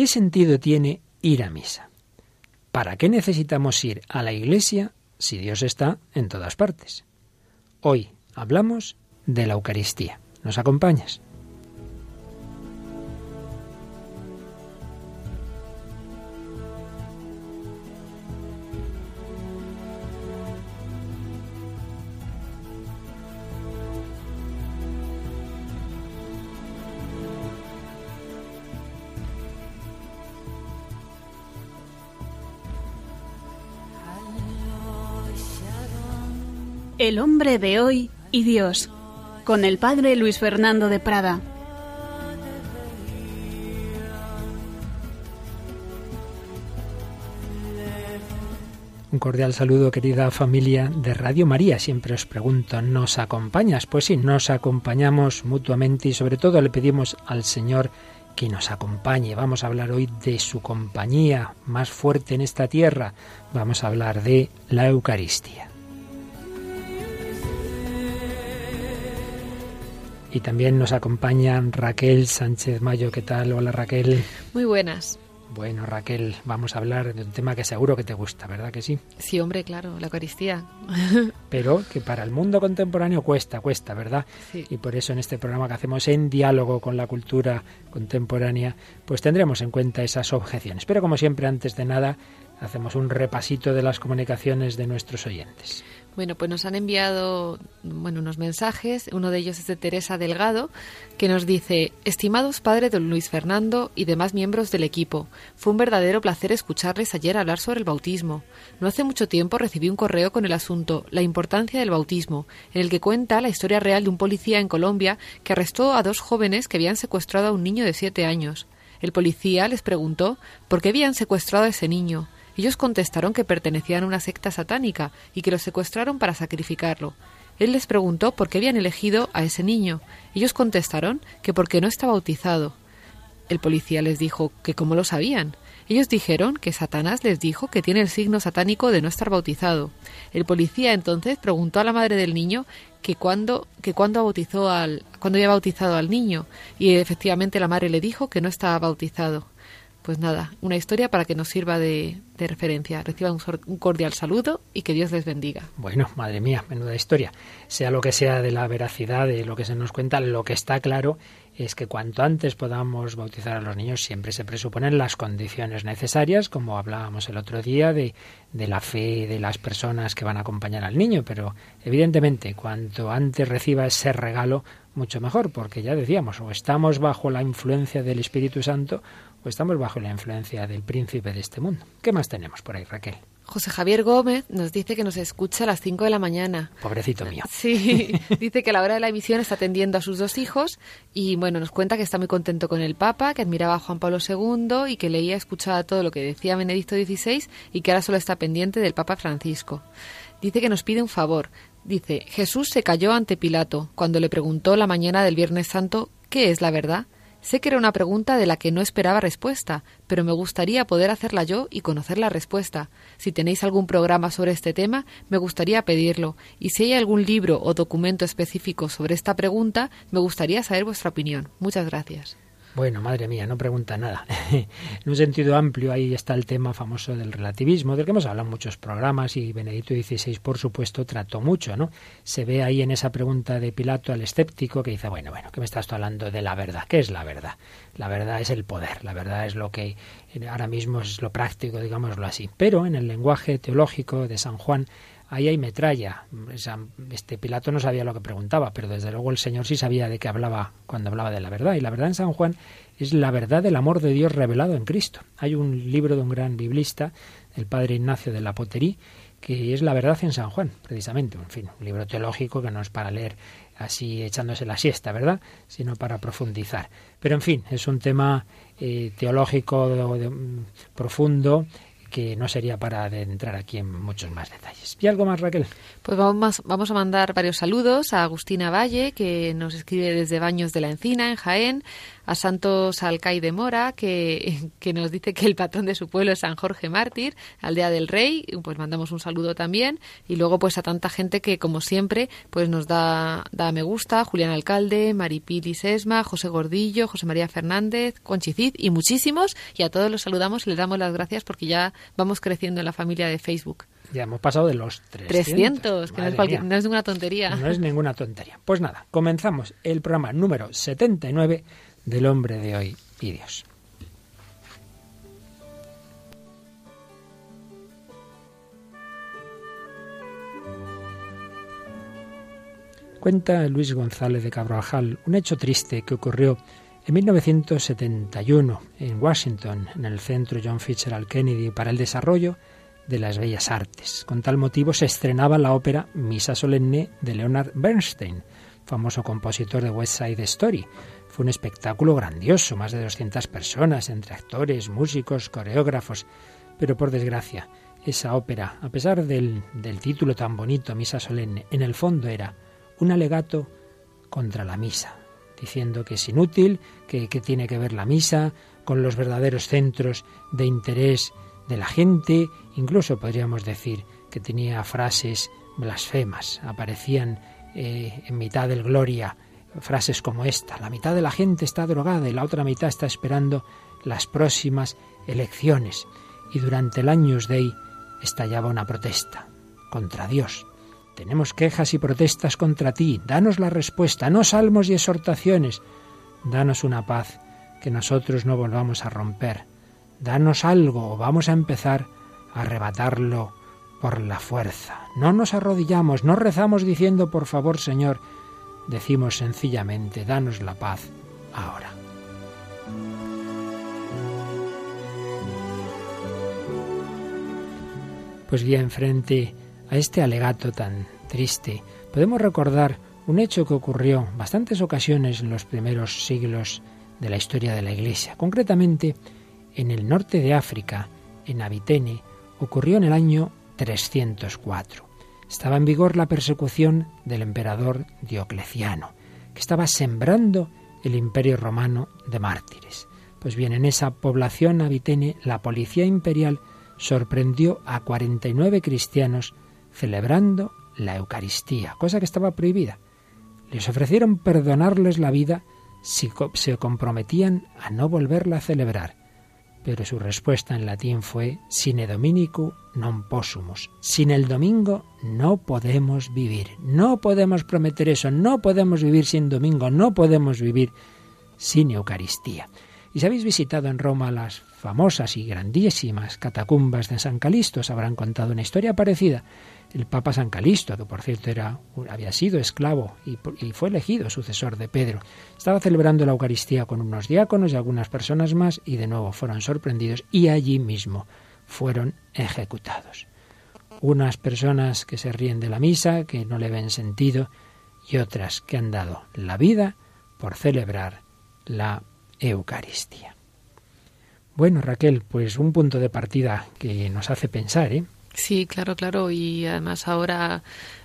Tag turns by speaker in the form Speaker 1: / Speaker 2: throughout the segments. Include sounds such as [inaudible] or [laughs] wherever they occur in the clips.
Speaker 1: ¿qué sentido tiene ir a misa? ¿Para qué necesitamos ir a la iglesia si Dios está en todas partes? Hoy hablamos de la Eucaristía. ¿Nos acompañas?
Speaker 2: El hombre de hoy y Dios, con el padre Luis Fernando de Prada.
Speaker 1: Un cordial saludo, querida familia de Radio María. Siempre os pregunto, ¿nos acompañas? Pues sí, nos acompañamos mutuamente y sobre todo le pedimos al Señor que nos acompañe. Vamos a hablar hoy de su compañía más fuerte en esta tierra. Vamos a hablar de la Eucaristía. Y también nos acompañan Raquel Sánchez Mayo. ¿Qué tal? Hola Raquel.
Speaker 3: Muy buenas.
Speaker 1: Bueno, Raquel, vamos a hablar de un tema que seguro que te gusta, ¿verdad que sí?
Speaker 3: Sí, hombre, claro, la Eucaristía. [laughs]
Speaker 1: Pero que para el mundo contemporáneo cuesta, cuesta, ¿verdad?
Speaker 3: Sí.
Speaker 1: Y por eso en este programa que hacemos en diálogo con la cultura contemporánea, pues tendremos en cuenta esas objeciones. Pero como siempre, antes de nada, hacemos un repasito de las comunicaciones de nuestros oyentes.
Speaker 3: Bueno, pues nos han enviado bueno, unos mensajes. Uno de ellos es de Teresa Delgado, que nos dice: Estimados padres don Luis Fernando y demás miembros del equipo, fue un verdadero placer escucharles ayer hablar sobre el bautismo. No hace mucho tiempo recibí un correo con el asunto La importancia del bautismo, en el que cuenta la historia real de un policía en Colombia que arrestó a dos jóvenes que habían secuestrado a un niño de siete años. El policía les preguntó por qué habían secuestrado a ese niño. Ellos contestaron que pertenecían a una secta satánica y que lo secuestraron para sacrificarlo. Él les preguntó por qué habían elegido a ese niño. Ellos contestaron que porque no está bautizado. El policía les dijo que cómo lo sabían. Ellos dijeron que Satanás les dijo que tiene el signo satánico de no estar bautizado. El policía entonces preguntó a la madre del niño que cuándo que cuándo bautizó al cuándo había bautizado al niño y efectivamente la madre le dijo que no estaba bautizado. Pues nada, una historia para que nos sirva de, de referencia. Reciban un, un cordial saludo y que Dios les bendiga.
Speaker 1: Bueno, madre mía, menuda historia. Sea lo que sea de la veracidad de lo que se nos cuenta, lo que está claro es que cuanto antes podamos bautizar a los niños siempre se presuponen las condiciones necesarias, como hablábamos el otro día de, de, la fe de las personas que van a acompañar al niño, pero evidentemente cuanto antes reciba ese regalo, mucho mejor, porque ya decíamos, o estamos bajo la influencia del Espíritu Santo o estamos bajo la influencia del príncipe de este mundo. ¿Qué más tenemos por ahí, Raquel?
Speaker 3: José Javier Gómez nos dice que nos escucha a las 5 de la mañana.
Speaker 1: Pobrecito mío.
Speaker 3: Sí, [laughs] dice que a la hora de la emisión está atendiendo a sus dos hijos y bueno, nos cuenta que está muy contento con el Papa, que admiraba a Juan Pablo II y que leía, escuchaba todo lo que decía Benedicto XVI y que ahora solo está pendiente del Papa Francisco. Dice que nos pide un favor. Dice, Jesús se cayó ante Pilato cuando le preguntó la mañana del Viernes Santo ¿qué es la verdad? Sé que era una pregunta de la que no esperaba respuesta, pero me gustaría poder hacerla yo y conocer la respuesta. Si tenéis algún programa sobre este tema, me gustaría pedirlo, y si hay algún libro o documento específico sobre esta pregunta, me gustaría saber vuestra opinión. Muchas gracias.
Speaker 1: Bueno, madre mía, no pregunta nada. [laughs] en un sentido amplio, ahí está el tema famoso del relativismo, del que hemos hablado en muchos programas y Benedicto XVI, por supuesto, trató mucho, ¿no? Se ve ahí en esa pregunta de Pilato al escéptico que dice, bueno, bueno, ¿qué me estás hablando de la verdad? ¿Qué es la verdad? La verdad es el poder, la verdad es lo que ahora mismo es lo práctico, digámoslo así. Pero en el lenguaje teológico de San Juan, ahí hay metralla. Este Pilato no sabía lo que preguntaba, pero desde luego el Señor sí sabía de qué hablaba cuando hablaba de la verdad. Y la verdad en San Juan es la verdad del amor de Dios revelado en Cristo. Hay un libro de un gran biblista, el padre Ignacio de la Poterí, que es la verdad en San Juan, precisamente. En fin, un libro teológico que no es para leer así echándose la siesta, ¿verdad? Sino para profundizar. Pero en fin, es un tema eh, teológico de, de, profundo que no sería para adentrar aquí en muchos más detalles. ¿Y algo más, Raquel?
Speaker 3: Pues vamos, vamos a mandar varios saludos a Agustina Valle, que nos escribe desde Baños de la Encina, en Jaén, a Santos Alcay de Mora, que, que, nos dice que el patrón de su pueblo es San Jorge Mártir, Aldea del Rey, pues mandamos un saludo también, y luego pues a tanta gente que como siempre pues nos da, da me gusta, Julián Alcalde, Maripili Sesma, José Gordillo, José María Fernández, Conchicid y muchísimos, y a todos los saludamos y les damos las gracias porque ya vamos creciendo en la familia de Facebook.
Speaker 1: Ya hemos pasado de los 300.
Speaker 3: 300, que no es, cualquier, no es, ninguna tontería.
Speaker 1: No es ninguna tontería. Pues nada, comenzamos el programa número 79 del hombre de hoy y Dios. Cuenta Luis González de Cabrajal un hecho triste que ocurrió en 1971 en Washington, en el Centro John Fitzgerald Kennedy para el Desarrollo de las Bellas Artes. Con tal motivo se estrenaba la ópera Misa Solemne de Leonard Bernstein, famoso compositor de West Side Story. Fue un espectáculo grandioso, más de 200 personas, entre actores, músicos, coreógrafos. Pero por desgracia, esa ópera, a pesar del, del título tan bonito, Misa Solemne, en el fondo era un alegato contra la misa, diciendo que es inútil, que, tiene que ver la misa con los verdaderos centros de interés de la gente, incluso podríamos decir que tenía frases blasfemas, aparecían eh, en mitad del Gloria frases como esta, la mitad de la gente está drogada y la otra mitad está esperando las próximas elecciones. Y durante el Años Dei estallaba una protesta contra Dios. Tenemos quejas y protestas contra ti, danos la respuesta, no salmos y exhortaciones, danos una paz que nosotros no volvamos a romper, danos algo o vamos a empezar a arrebatarlo por la fuerza. No nos arrodillamos, no rezamos diciendo por favor Señor, decimos sencillamente, danos la paz ahora. Pues bien, frente a este alegato tan triste, podemos recordar un hecho que ocurrió bastantes ocasiones en los primeros siglos de la historia de la Iglesia. Concretamente, en el norte de África, en Abitene, ocurrió en el año 304. Estaba en vigor la persecución del emperador Diocleciano, que estaba sembrando el imperio romano de mártires. Pues bien, en esa población abitene, la policía imperial sorprendió a 49 cristianos celebrando la Eucaristía, cosa que estaba prohibida. Les ofrecieron perdonarles la vida si se comprometían a no volverla a celebrar pero su respuesta en latín fue sine dominicu non possumus. Sin el domingo no podemos vivir. No podemos prometer eso, no podemos vivir sin domingo, no podemos vivir sin Eucaristía. Y si habéis visitado en Roma las famosas y grandísimas catacumbas de San Calisto, os habrán contado una historia parecida el Papa San Calisto, que por cierto era, había sido esclavo y, fue elegido sucesor de Pedro, estaba celebrando la Eucaristía con unos diáconos y algunas personas más y de nuevo fueron sorprendidos y allí mismo fueron ejecutados. Unas personas que se ríen de la misa, que no le ven sentido, y otras que han dado la vida por celebrar la Eucaristía. Bueno, Raquel, pues un punto de partida que nos hace pensar, ¿eh?
Speaker 3: Sí, claro, claro. Y además ahora,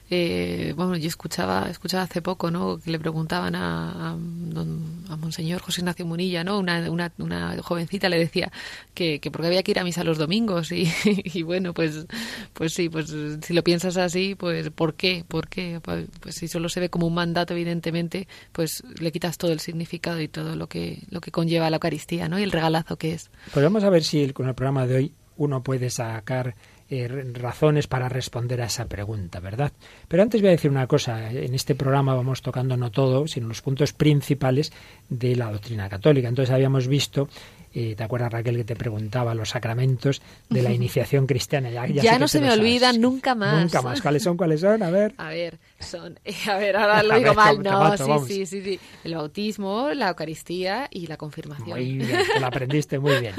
Speaker 3: eh, bueno, yo escuchaba, escuchaba hace poco, ¿no? Que le preguntaban a, a, Monseñor José Ignacio Munilla, ¿no? Una, una, una jovencita le decía que, que porque había que ir a misa los domingos y, [laughs] y, bueno, pues, pues sí, pues si lo piensas así, pues ¿por qué? ¿Por qué? Pues, pues si solo se ve como un mandato, evidentemente, pues le quitas todo el significado y todo lo que, lo que conlleva la Eucaristía, ¿no? Y el regalazo que es.
Speaker 1: Pues vamos a ver si con el programa de hoy uno puede sacar eh, razones para responder a esa pregunta, ¿verdad? Pero antes voy a decir una cosa. En este programa vamos tocando no todo, sino los puntos principales de la doctrina católica. Entonces habíamos visto ¿Te acuerdas, Raquel, que te preguntaba los sacramentos de la [laughs] iniciación cristiana?
Speaker 3: Ya, ya, ya no se me olvidan nunca más.
Speaker 1: Nunca más. ¿Cuáles son? ¿Cuáles son? A ver.
Speaker 3: A ver, son. [laughs] A ver, ahora lo digo mal. No, sí, sí, sí, sí. El bautismo, la Eucaristía y la confirmación.
Speaker 1: Muy bien, te lo aprendiste muy bien.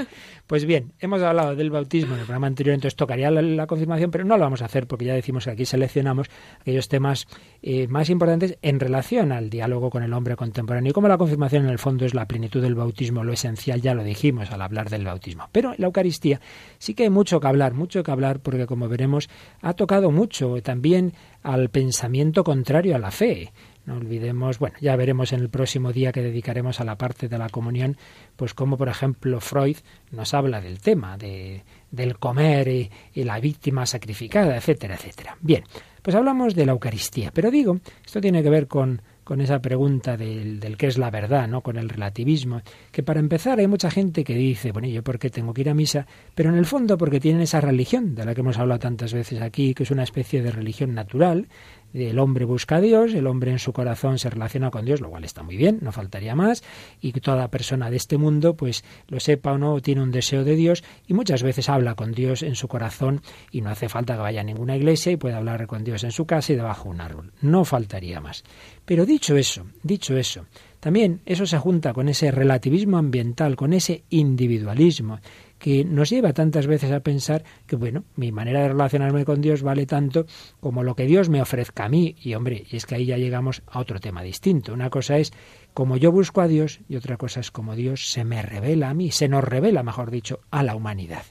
Speaker 1: Pues bien, hemos hablado del bautismo en el programa anterior, entonces tocaría la, la confirmación, pero no lo vamos a hacer porque ya decimos que aquí seleccionamos aquellos temas eh, más importantes en relación al diálogo con el hombre contemporáneo. Y como la confirmación en el fondo es la plenitud del bautismo, lo esencial, ya lo dijimos al hablar del bautismo. Pero en la Eucaristía sí que hay mucho que hablar, mucho que hablar, porque como veremos, ha tocado mucho también al pensamiento contrario a la fe. No olvidemos, bueno, ya veremos en el próximo día que dedicaremos a la parte de la comunión, pues como por ejemplo Freud nos habla del tema de, del comer y, y la víctima sacrificada, etcétera, etcétera. Bien, pues hablamos de la Eucaristía, pero digo, esto tiene que ver con con esa pregunta del, del qué es la verdad, ¿no? Con el relativismo, que para empezar hay mucha gente que dice, bueno, ¿yo por qué tengo que ir a misa? Pero en el fondo porque tienen esa religión, de la que hemos hablado tantas veces aquí, que es una especie de religión natural, el hombre busca a Dios, el hombre en su corazón se relaciona con Dios, lo cual está muy bien, no faltaría más, y toda persona de este mundo, pues lo sepa o no, tiene un deseo de Dios y muchas veces habla con Dios en su corazón y no hace falta que vaya a ninguna iglesia y puede hablar con Dios en su casa y debajo de un árbol. No faltaría más. Pero dicho eso, dicho eso, también eso se junta con ese relativismo ambiental, con ese individualismo que nos lleva tantas veces a pensar que, bueno, mi manera de relacionarme con Dios vale tanto como lo que Dios me ofrezca a mí. Y, hombre, y es que ahí ya llegamos a otro tema distinto. Una cosa es como yo busco a Dios y otra cosa es como Dios se me revela a mí, se nos revela, mejor dicho, a la humanidad.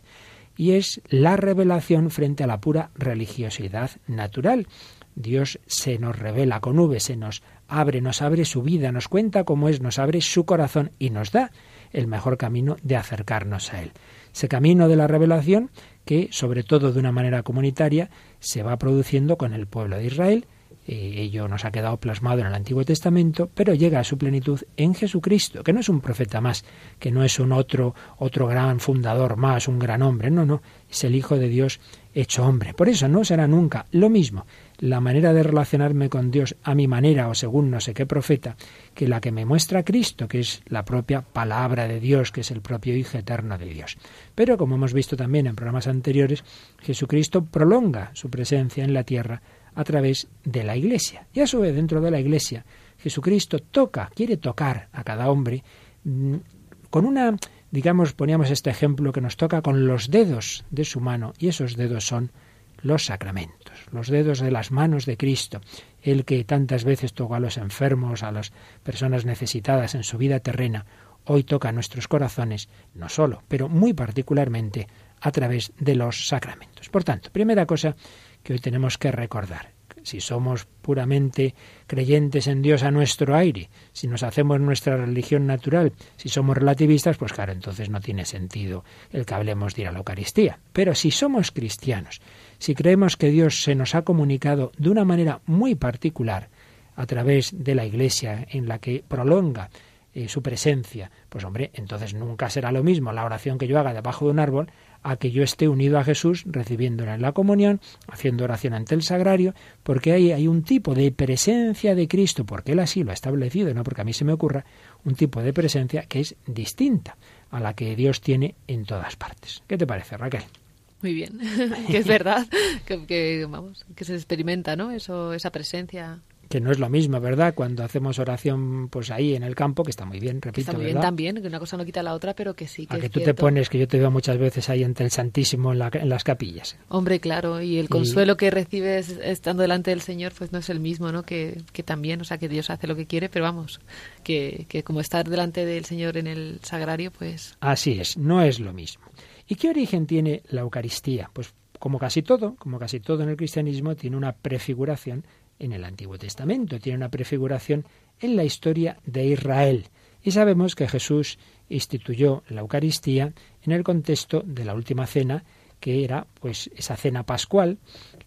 Speaker 1: Y es la revelación frente a la pura religiosidad natural. Dios se nos revela con V, se nos abre, nos abre su vida, nos cuenta cómo es, nos abre su corazón y nos da el mejor camino de acercarnos a Él. Ese camino de la revelación que, sobre todo de una manera comunitaria, se va produciendo con el pueblo de Israel, eh, ello nos ha quedado plasmado en el Antiguo Testamento, pero llega a su plenitud en Jesucristo, que no es un profeta más, que no es un otro, otro gran fundador más, un gran hombre, no, no, es el Hijo de Dios hecho hombre. Por eso no será nunca lo mismo la manera de relacionarme con Dios a mi manera o según no sé qué profeta, que la que me muestra Cristo, que es la propia palabra de Dios, que es el propio Hijo eterno de Dios. Pero como hemos visto también en programas anteriores, Jesucristo prolonga su presencia en la tierra a través de la Iglesia. Y a su vez, dentro de la Iglesia, Jesucristo toca, quiere tocar a cada hombre mm, con una, digamos, poníamos este ejemplo que nos toca con los dedos de su mano, y esos dedos son los sacramentos, los dedos de las manos de Cristo, el que tantas veces tocó a los enfermos, a las personas necesitadas en su vida terrena, hoy toca nuestros corazones, no solo, pero muy particularmente a través de los sacramentos. Por tanto, primera cosa que hoy tenemos que recordar, si somos puramente creyentes en Dios a nuestro aire, si nos hacemos nuestra religión natural, si somos relativistas, pues claro, entonces no tiene sentido el que hablemos de ir a la Eucaristía. Pero si somos cristianos, si creemos que Dios se nos ha comunicado de una manera muy particular, a través de la Iglesia, en la que prolonga eh, su presencia, pues hombre, entonces nunca será lo mismo la oración que yo haga debajo de un árbol a que yo esté unido a Jesús, recibiéndola en la comunión, haciendo oración ante el sagrario, porque ahí hay un tipo de presencia de Cristo, porque Él así lo ha establecido, no porque a mí se me ocurra, un tipo de presencia que es distinta a la que Dios tiene en todas partes. ¿Qué te parece, Raquel?
Speaker 3: Muy bien, [laughs] que es verdad, que, vamos, que se experimenta, ¿no? Eso, esa presencia
Speaker 1: que no es lo mismo, ¿verdad? Cuando hacemos oración pues ahí en el campo, que está muy bien, repito,
Speaker 3: Está muy bien también, que una cosa no quita la otra, pero que sí que
Speaker 1: A que tú te pones, que yo te veo muchas veces ahí ante el Santísimo en, las capillas.
Speaker 3: Hombre, claro, y el consuelo que recibes estando delante del Señor pues no es el mismo, ¿no? Que, que también, o sea, que Dios hace lo que quiere, pero vamos, que, que como estar delante del Señor en el sagrario, pues...
Speaker 1: Así es, no es lo mismo. ¿Y qué origen tiene la Eucaristía? Pues como casi todo, como casi todo en el cristianismo, tiene una prefiguración en el Antiguo Testamento, tiene una prefiguración en la historia de Israel. Y sabemos que Jesús instituyó la Eucaristía en el contexto de la última cena, que era pues esa cena pascual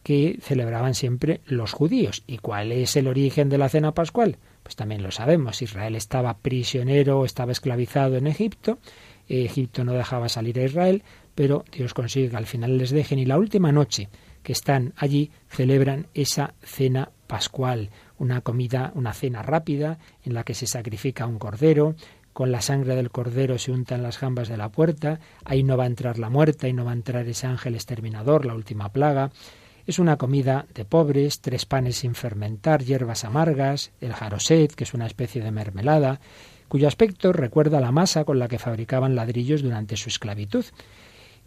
Speaker 1: que celebraban siempre los judíos. ¿Y cuál es el origen de la cena pascual? Pues también lo sabemos. Israel estaba prisionero, estaba esclavizado en Egipto. Egipto no dejaba salir a Israel, pero Dios consigue que al final les dejen y la última noche que están allí celebran esa cena pascual, una comida, una cena rápida en la que se sacrifica un cordero, con la sangre del cordero se untan las jambas de la puerta, ahí no va a entrar la muerte, ahí no va a entrar ese ángel exterminador, la última plaga. Es una comida de pobres, tres panes sin fermentar, hierbas amargas, el jaroset, que es una especie de mermelada, cuyo aspecto recuerda la masa con la que fabricaban ladrillos durante su esclavitud.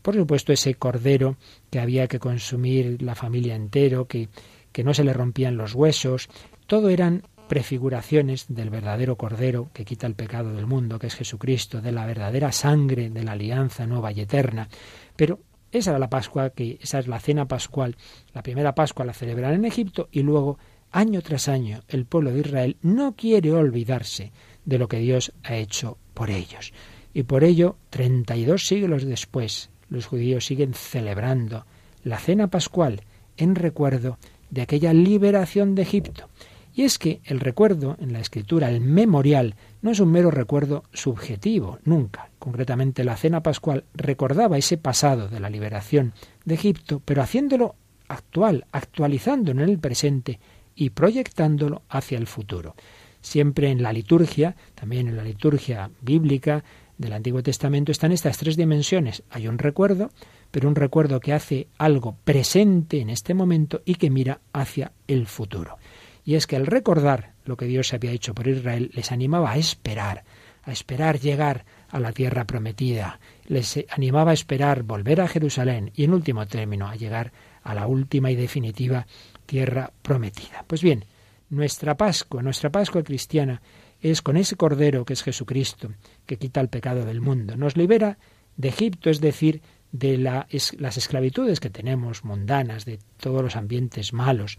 Speaker 1: Por supuesto, ese cordero que había que consumir la familia entero, que, que no se le rompían los huesos, todo eran prefiguraciones del verdadero Cordero que quita el pecado del mundo, que es Jesucristo, de la verdadera sangre de la alianza nueva y eterna. Pero esa era la Pascua, que esa es la cena pascual. La primera Pascua la celebran en Egipto y luego, año tras año, el pueblo de Israel no quiere olvidarse de lo que Dios ha hecho por ellos. Y por ello, treinta y dos siglos después, los judíos siguen celebrando la cena pascual en recuerdo de aquella liberación de Egipto. Y es que el recuerdo en la escritura, el memorial, no es un mero recuerdo subjetivo, nunca. Concretamente la cena pascual recordaba ese pasado de la liberación de Egipto, pero haciéndolo actual, actualizándolo en el presente y proyectándolo hacia el futuro. Siempre en la liturgia, también en la liturgia bíblica del Antiguo Testamento, están estas tres dimensiones. Hay un recuerdo, pero un recuerdo que hace algo presente en este momento y que mira hacia el futuro. Y es que al recordar lo que Dios había hecho por Israel, les animaba a esperar, a esperar llegar a la tierra prometida, les animaba a esperar volver a Jerusalén y en último término a llegar a la última y definitiva tierra prometida. Pues bien, nuestra Pascua, nuestra Pascua cristiana, es con ese Cordero que es Jesucristo, que quita el pecado del mundo. Nos libera de Egipto, es decir, de las esclavitudes que tenemos mundanas, de todos los ambientes malos.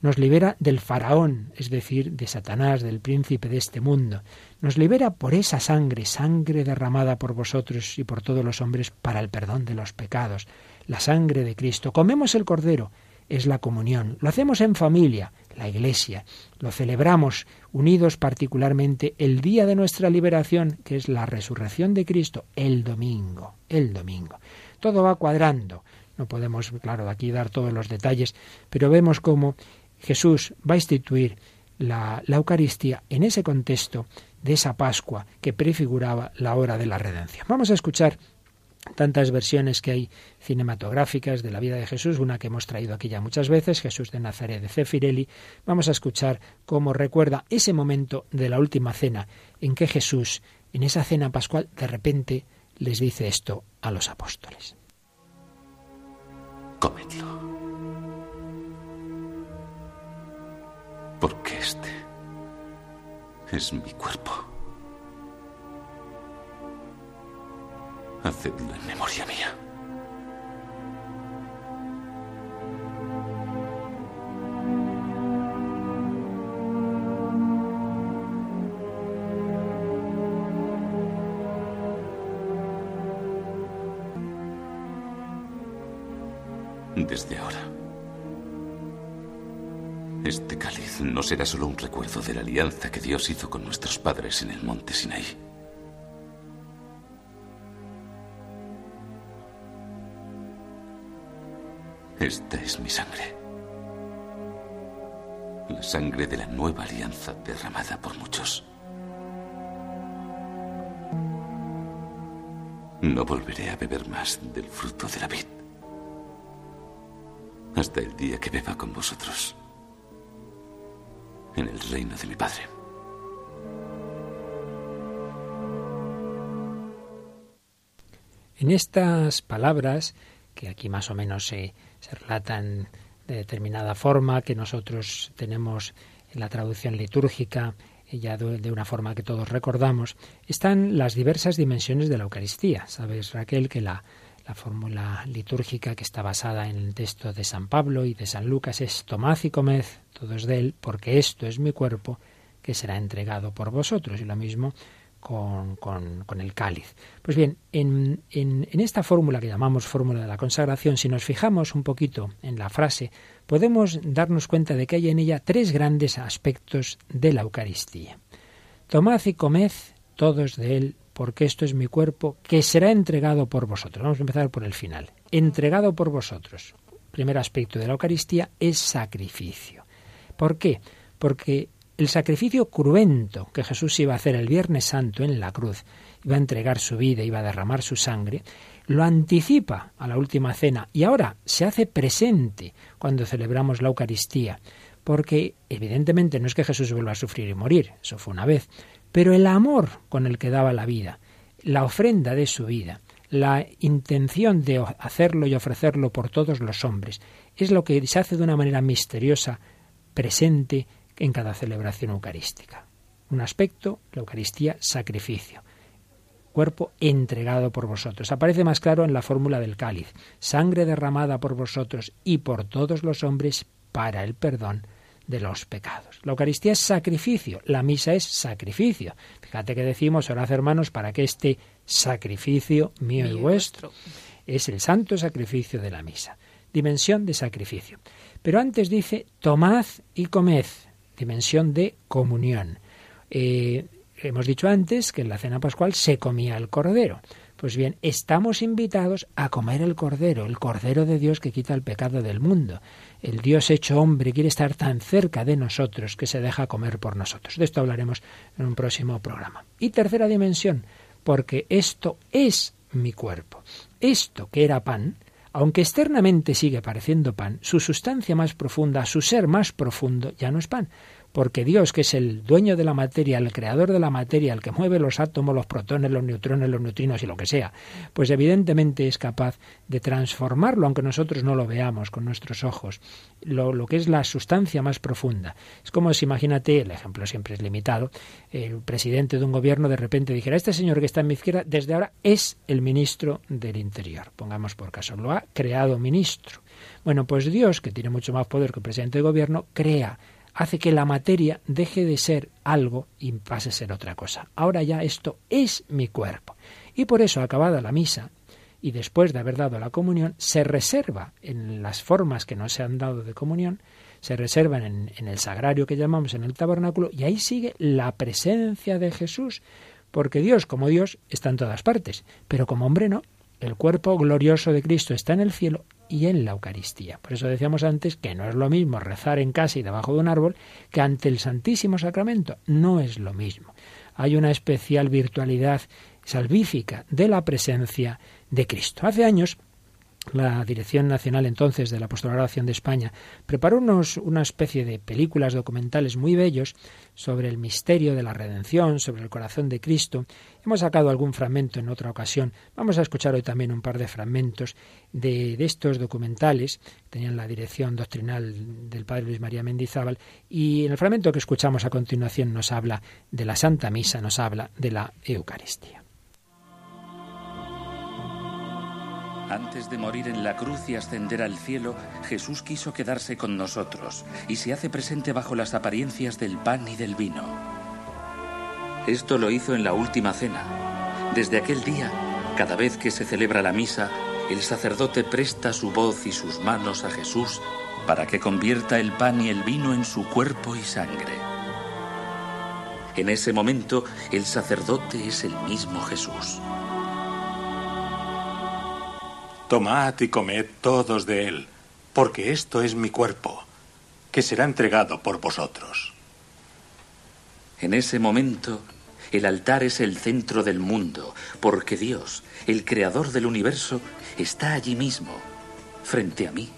Speaker 1: Nos libera del faraón, es decir, de Satanás, del príncipe de este mundo. Nos libera por esa sangre, sangre derramada por vosotros y por todos los hombres para el perdón de los pecados. La sangre de Cristo. Comemos el Cordero, es la comunión. Lo hacemos en familia, la Iglesia. Lo celebramos unidos particularmente el día de nuestra liberación, que es la resurrección de Cristo, el domingo, el domingo. Todo va cuadrando. No podemos, claro, aquí dar todos los detalles, pero vemos cómo Jesús va a instituir la, la, Eucaristía en ese contexto de esa Pascua que prefiguraba la hora de la redención. Vamos a escuchar tantas versiones que hay cinematográficas de la vida de Jesús, una que hemos traído aquí ya muchas veces, Jesús de Nazaret de Cefirelli. Vamos a escuchar cómo recuerda ese momento de la última cena en que Jesús, en esa cena pascual, de repente les dice esto a los apóstoles.
Speaker 4: Comedlo. Porque este es mi cuerpo. Hacedlo en memoria mía. Desde ahora, este cáliz no será solo un recuerdo de la alianza que Dios hizo con nuestros padres en el monte Sinaí. Esta es mi sangre. La sangre de la nueva alianza derramada por muchos. No volveré a beber más del fruto de la vid hasta el día que beba con vosotros en el reino de mi Padre.
Speaker 1: En estas palabras, que aquí más o menos se, relatan de determinada forma, que nosotros tenemos en la traducción litúrgica, ya de una forma que todos recordamos, están las diversas dimensiones de la Eucaristía. Sabes, Raquel, que la la fórmula litúrgica que está basada en el texto de San Pablo y de San Lucas es tomad y comed todos de él, porque esto es mi cuerpo que será entregado por vosotros. Y lo mismo con, el cáliz. Pues bien, en, en, esta fórmula que llamamos fórmula de la consagración, si nos fijamos un poquito en la frase, podemos darnos cuenta de que hay en ella tres grandes aspectos de la Eucaristía. Tomad y comed todos de él, porque esto es mi cuerpo que será entregado por vosotros. Vamos a empezar por el final. Entregado por vosotros. Primer aspecto de la Eucaristía es sacrificio. ¿Por qué? Porque el sacrificio cruento que Jesús iba a hacer el Viernes Santo en la cruz, iba a entregar su vida, iba a derramar su sangre, lo anticipa a la última cena y ahora se hace presente cuando celebramos la Eucaristía, porque evidentemente no es que Jesús vuelva a sufrir y morir, eso fue una vez, pero el amor con el que daba la vida, la ofrenda de su vida, la intención de hacerlo y ofrecerlo por todos los hombres, es lo que se hace de una manera misteriosa, presente, en cada celebración eucarística. Un aspecto, la Eucaristía, sacrificio cuerpo entregado por vosotros. Aparece más claro en la fórmula del cáliz, sangre derramada por vosotros y por todos los hombres para el perdón de los pecados. La Eucaristía es sacrificio, la misa es sacrificio. Fíjate que decimos, orad hermanos, para que este sacrificio mío, y vuestro es el santo sacrificio de la misa. Dimensión de sacrificio. Pero antes dice, tomad y comed, dimensión de comunión. Eh, hemos dicho antes que en la cena pascual se comía el cordero. Pues bien, estamos invitados a comer el cordero, el cordero de Dios que quita el pecado del mundo. El Dios hecho hombre quiere estar tan cerca de nosotros que se deja comer por nosotros. De esto hablaremos en un próximo programa. Y tercera dimensión, porque esto es mi cuerpo. Esto que era pan, aunque externamente sigue pareciendo pan, su sustancia más profunda, su ser más profundo, ya no es pan, porque Dios, que es el dueño de la materia, el creador de la materia, el que mueve los átomos, los protones, los neutrones, los neutrinos y lo que sea, pues evidentemente es capaz de transformarlo, aunque nosotros no lo veamos con nuestros ojos, lo, que es la sustancia más profunda. Es como si, imagínate, el ejemplo siempre es limitado, el presidente de un gobierno de repente dijera, este señor que está en mi izquierda, desde ahora es el ministro del Interior, pongamos por caso, lo ha creado ministro. Bueno, pues Dios, que tiene mucho más poder que el presidente de gobierno, crea hace que la materia deje de ser algo y pase a ser otra cosa. Ahora ya esto es mi cuerpo. Y por eso, acabada la misa, y después de haber dado la comunión, se reserva en las formas que no se han dado de comunión, se reservan en, en, el sagrario que llamamos en el tabernáculo, y ahí sigue la presencia de Jesús, porque Dios, como Dios, está en todas partes, pero como hombre no. El cuerpo glorioso de Cristo está en el cielo y en la Eucaristía. Por eso decíamos antes que no es lo mismo rezar en casa y debajo de un árbol que ante el Santísimo Sacramento. No es lo mismo. Hay una especial virtualidad salvífica de la presencia de Cristo. Hace años la Dirección Nacional entonces de la Apostolado de España preparó unos, una especie de películas documentales muy bellos sobre el misterio de la redención, sobre el corazón de Cristo. Hemos sacado algún fragmento en otra ocasión. Vamos a escuchar hoy también un par de fragmentos de, de estos documentales. Tenían la dirección doctrinal del Padre Luis María Mendizábal. Y en el fragmento que escuchamos a continuación nos habla de la Santa Misa, nos habla de la Eucaristía.
Speaker 5: Antes de morir en la cruz y ascender al cielo, Jesús quiso quedarse con nosotros y se hace presente bajo las apariencias del pan y del vino. Esto lo hizo en la última cena. Desde aquel día, cada vez que se celebra la misa, el sacerdote presta su voz y sus manos a Jesús para que convierta el pan y el vino en su cuerpo y sangre. En ese momento, el sacerdote es el mismo Jesús.
Speaker 6: Tomad y comed todos de él, porque esto es mi cuerpo, que será entregado por vosotros.
Speaker 5: En ese momento, el altar es el centro del mundo, porque Dios, el creador del universo, está allí mismo, frente a mí.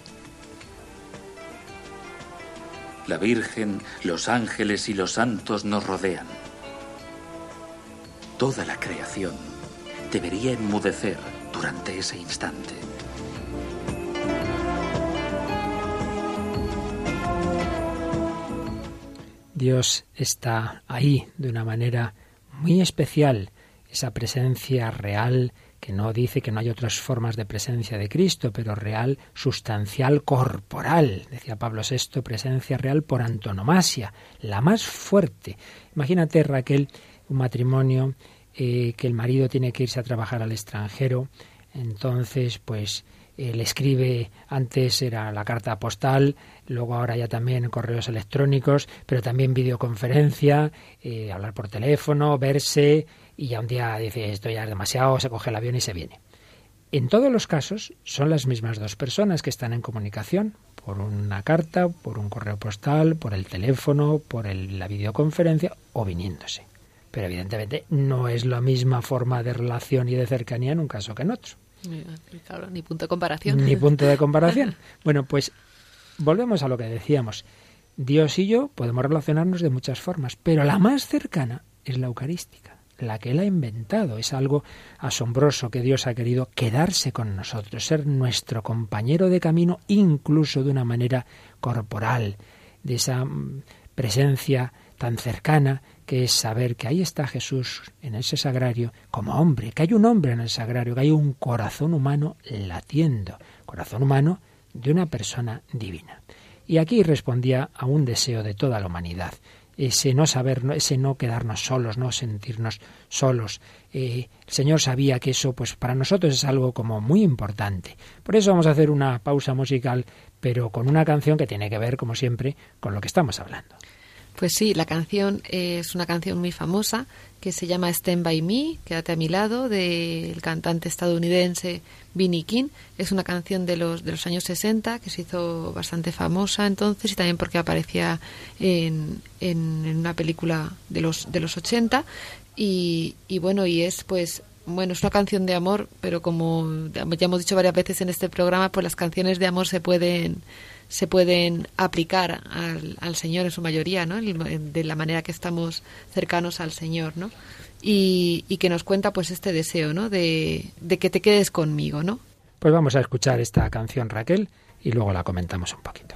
Speaker 5: La Virgen, los ángeles y los santos nos rodean. Toda la creación debería enmudecer durante ese instante.
Speaker 1: Dios está ahí de una manera muy especial, esa presencia real que no dice que no hay otras formas de presencia de Cristo, pero real, sustancial, corporal. Decía Pablo VI, presencia real por antonomasia, la más fuerte. Imagínate, Raquel, un matrimonio eh, que el marido tiene que irse a trabajar al extranjero, entonces, pues, él escribe, antes era la carta postal, luego ahora ya también correos electrónicos, pero también videoconferencia, eh, hablar por teléfono, verse, y ya un día dice esto ya es demasiado, se coge el avión y se viene. En todos los casos son las mismas dos personas que están en comunicación, por una carta, por un correo postal, por el teléfono, por la videoconferencia o viniéndose. Pero evidentemente no es la misma forma de relación y de cercanía en un caso que en otro.
Speaker 3: Claro, ni punto de comparación.
Speaker 1: Ni punto de comparación. [laughs] Bueno, pues volvemos a lo que decíamos. Dios y yo podemos relacionarnos de muchas formas, pero la más cercana es la eucarística, la que Él ha inventado. Es algo asombroso que Dios ha querido quedarse con nosotros, ser nuestro compañero de camino, incluso de una manera corporal, de esa mm, presencia tan cercana que es saber que ahí está Jesús en ese sagrario como hombre, que hay un hombre en el sagrario, que hay un corazón humano latiendo, corazón humano de una persona divina. Y aquí respondía a un deseo de toda la humanidad, ese no saber, ese no quedarnos solos, no sentirnos solos. Eh, el Señor sabía que eso, pues para nosotros es algo como muy importante. Por eso vamos a hacer una pausa musical, pero con una canción que tiene que ver, como siempre, con lo que estamos hablando.
Speaker 3: Pues sí, la canción es una canción muy famosa que se llama Stand By Me, Quédate a mi lado, del cantante estadounidense Vinnie King. Es una canción de los, de los años 60 que se hizo bastante famosa entonces y también porque aparecía en, en, una película de los, de los 80. Y, y bueno, y es pues bueno, es una canción de amor, pero como ya hemos dicho varias veces en este programa, pues las canciones de amor se pueden se pueden aplicar al, al Señor en su mayoría, ¿no? De la manera que estamos cercanos al Señor, ¿no? Y, y que nos cuenta pues este deseo, ¿no? De, de que te quedes conmigo, ¿no?
Speaker 1: Pues vamos a escuchar esta canción, Raquel, y luego la comentamos un poquito.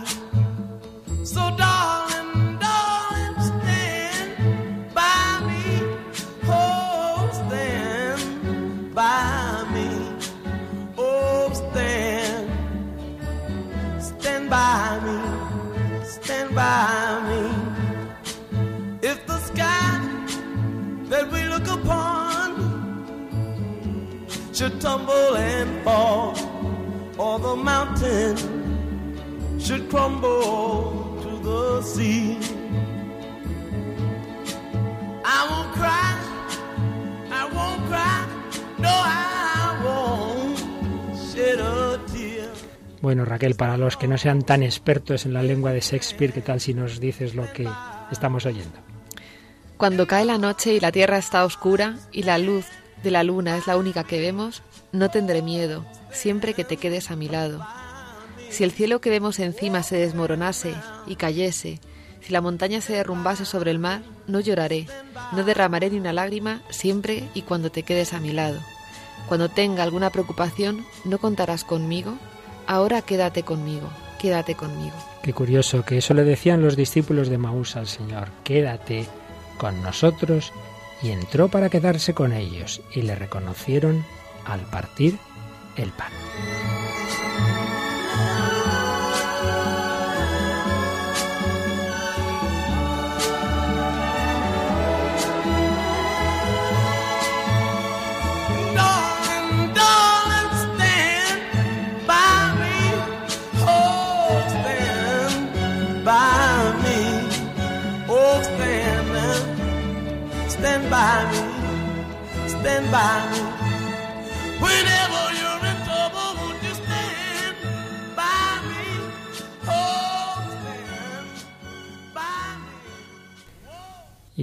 Speaker 1: Should tumble and fall, or the mountain should crumble the sea. I won't cry, I won't cry, no, I won't shed a tear. Bueno, Raquel, para los que no sean tan expertos en la lengua de Shakespeare, ¿qué tal si nos dices lo que estamos oyendo?
Speaker 3: Cuando cae la noche y la tierra está oscura y la luz de la luna es la única que vemos, no tendré miedo, siempre que te quedes a mi lado. Si el cielo que vemos encima se desmoronase y cayese, si la montaña se derrumbase sobre el mar, no lloraré, no derramaré ni una lágrima siempre y cuando te quedes a mi lado. Cuando tenga alguna preocupación, no contarás conmigo, ahora quédate conmigo, quédate conmigo.
Speaker 1: Qué curioso que eso le decían los discípulos de Maús al Señor, quédate con nosotros, y entró para quedarse con ellos, y le reconocieron al partir el pan.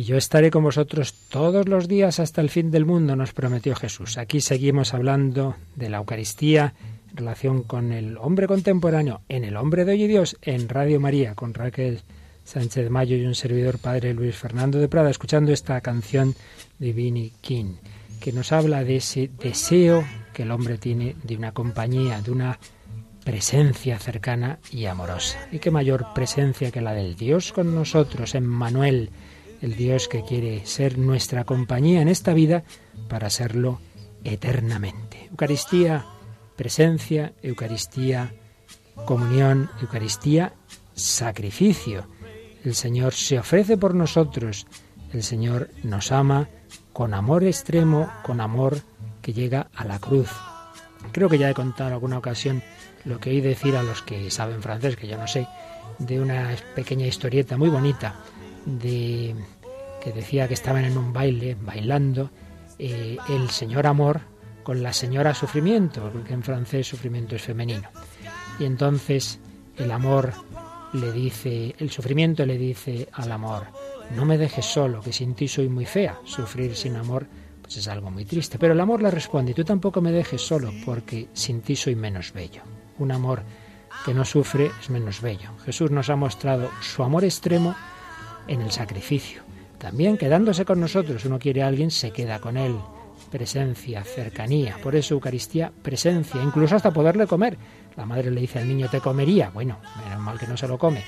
Speaker 1: Yo estaré con vosotros todos los días hasta el fin del mundo, nos prometió Jesús. Aquí seguimos hablando de la Eucaristía en relación con el hombre contemporáneo, en el hombre de hoy y Dios, en Radio María, con Raquel Sánchez Mayo y un servidor padre Luis Fernando de Prada, escuchando esta canción de Vinnie King, que nos habla de ese deseo que el hombre tiene de una compañía, de una presencia cercana y amorosa. Y qué mayor presencia que la del Dios con nosotros, en Manuel, el Dios que quiere ser nuestra compañía en esta vida para serlo eternamente. Eucaristía, presencia, Eucaristía, comunión, Eucaristía, sacrificio. El Señor se ofrece por nosotros, el Señor nos ama con amor extremo, con amor que llega a la cruz. Creo que ya he contado en alguna ocasión lo que oí decir a los que saben francés, que yo no sé, de una pequeña historieta muy bonita que decía que estaban en un baile, bailando, eh, el señor amor con la señora sufrimiento, porque en francés sufrimiento es femenino. Y entonces el amor le dice, el sufrimiento le dice al amor, no me dejes solo, que sin ti soy muy fea. Sufrir sin amor pues es algo muy triste. Pero el amor le responde, tú tampoco me dejes solo, porque sin ti soy menos bello. Un amor que no sufre es menos bello. Jesús nos ha mostrado su amor extremo en el sacrificio. También quedándose con nosotros, uno quiere a alguien, se queda con él. Presencia, cercanía. Por eso Eucaristía, presencia, incluso hasta poderle comer. La madre le dice al niño, te comería. Bueno, menos mal que no se lo come.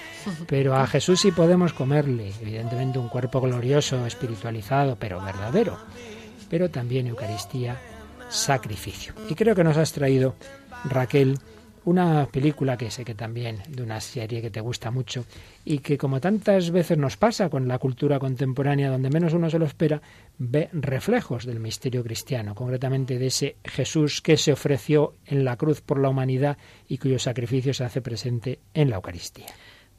Speaker 1: Pero a Jesús sí podemos comerle. Evidentemente un cuerpo glorioso, espiritualizado, pero verdadero. Pero también Eucaristía, sacrificio. Y creo que nos has traído, Raquel, una película que sé que también de una serie que te gusta mucho y que como tantas veces nos pasa con la cultura contemporánea donde menos uno se lo espera, ve reflejos del misterio cristiano, concretamente de ese Jesús que se ofreció en la cruz por la humanidad y cuyo sacrificio se hace presente en la Eucaristía.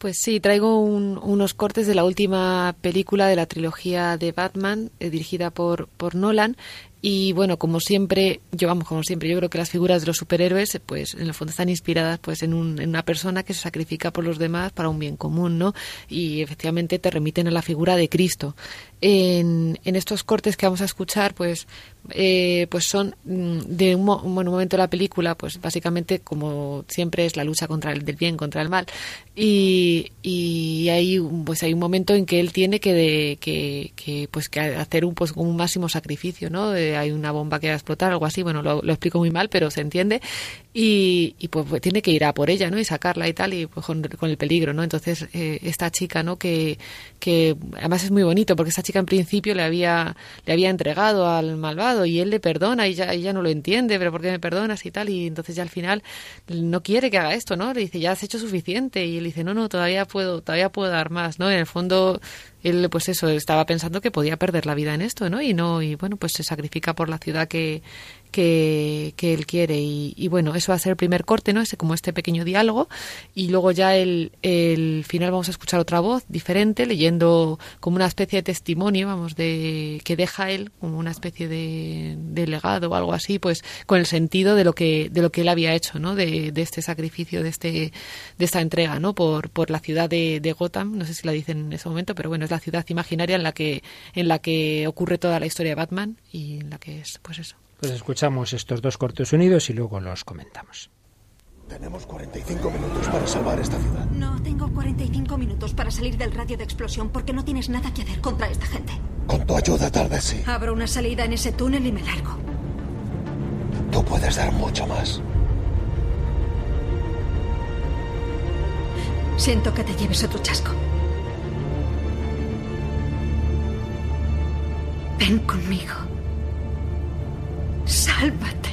Speaker 3: Pues sí, traigo unos cortes de la última película de la trilogía de Batman, eh, dirigida por, por Nolan, y bueno, como siempre, yo vamos, como siempre, yo creo que las figuras de los superhéroes, pues en el fondo están inspiradas pues en, un, en una persona que se sacrifica por los demás para un bien común, ¿no? Y efectivamente te remiten a la figura de Cristo. En, en estos cortes que vamos a escuchar, pues, eh, pues son mm, de un, momento de la película, pues básicamente como siempre es la lucha contra el del bien, contra el mal. Y, y hay, pues hay un momento en que él tiene que, de, que, que, pues, que hacer un, pues, un máximo sacrificio, ¿no? Hay una bomba que va a explotar, algo así, bueno, lo, explico muy mal, pero se entiende, y, pues, pues, tiene que ir a por ella, ¿no? Y sacarla y tal, y pues con, el peligro, ¿no? Entonces, eh, esta chica, ¿no? Que, que además es muy bonito, porque esta chica en principio le había, le había entregado al malvado, y él le perdona, y ya, ella no lo entiende, pero ¿por qué me perdonas? y tal, y entonces ya al final no quiere que haga esto, ¿no? Le dice, ya has hecho suficiente, y él dice, no, no, todavía puedo, todavía puedo dar más, ¿no? En el fondo él pues eso estaba pensando que podía perder la vida en esto no y no y bueno pues se sacrifica por la ciudad que que, él quiere. Y, bueno, eso va a ser el primer corte, ¿no? Ese, como este pequeño diálogo. Y luego ya el, final vamos a escuchar otra voz diferente, leyendo como una especie de testimonio, vamos, de que deja él, como una especie de, legado o algo así, pues con el sentido de lo que, de lo que él había hecho, ¿no? De, de este sacrificio, de este, de esta entrega, ¿no? Por, por la ciudad de, de Gotham, no sé si la dicen en ese momento, pero bueno, es la ciudad imaginaria en la que, en la que ocurre toda la historia de Batman y en la que es, pues eso.
Speaker 1: Pues escuchamos estos dos cortes unidos y luego los comentamos.
Speaker 7: Tenemos 45 minutos para salvar esta ciudad.
Speaker 8: No, tengo 45 minutos para salir del radio de explosión porque no tienes nada que hacer contra esta gente.
Speaker 7: Con tu ayuda tal vez sí.
Speaker 8: Abro una salida en ese túnel y me largo.
Speaker 7: Tú puedes dar mucho más.
Speaker 8: Siento que te lleves otro chasco. Ven conmigo. Sálvate.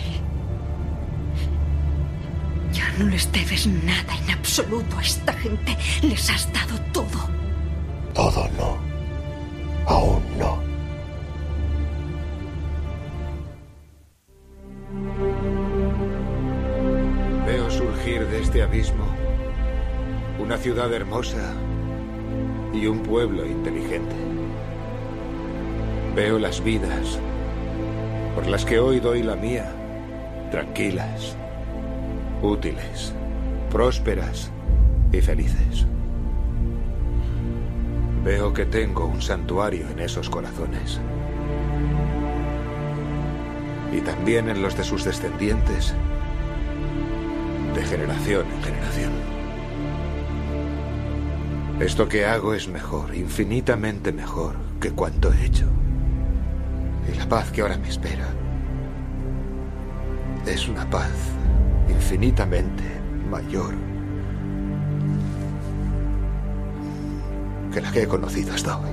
Speaker 8: Ya no les debes nada en absoluto a esta gente. Les has dado todo.
Speaker 7: Todo no. Aún no.
Speaker 9: Veo surgir de este abismo una ciudad hermosa y un pueblo inteligente. Veo las vidas por las que hoy doy la mía, tranquilas, útiles, prósperas y felices. Veo que tengo un santuario en esos corazones. Y también en los de sus descendientes, de generación en generación. Esto que hago es mejor, infinitamente mejor que cuanto he hecho. Y la paz que ahora me espera es una paz infinitamente mayor que la que he conocido hasta hoy.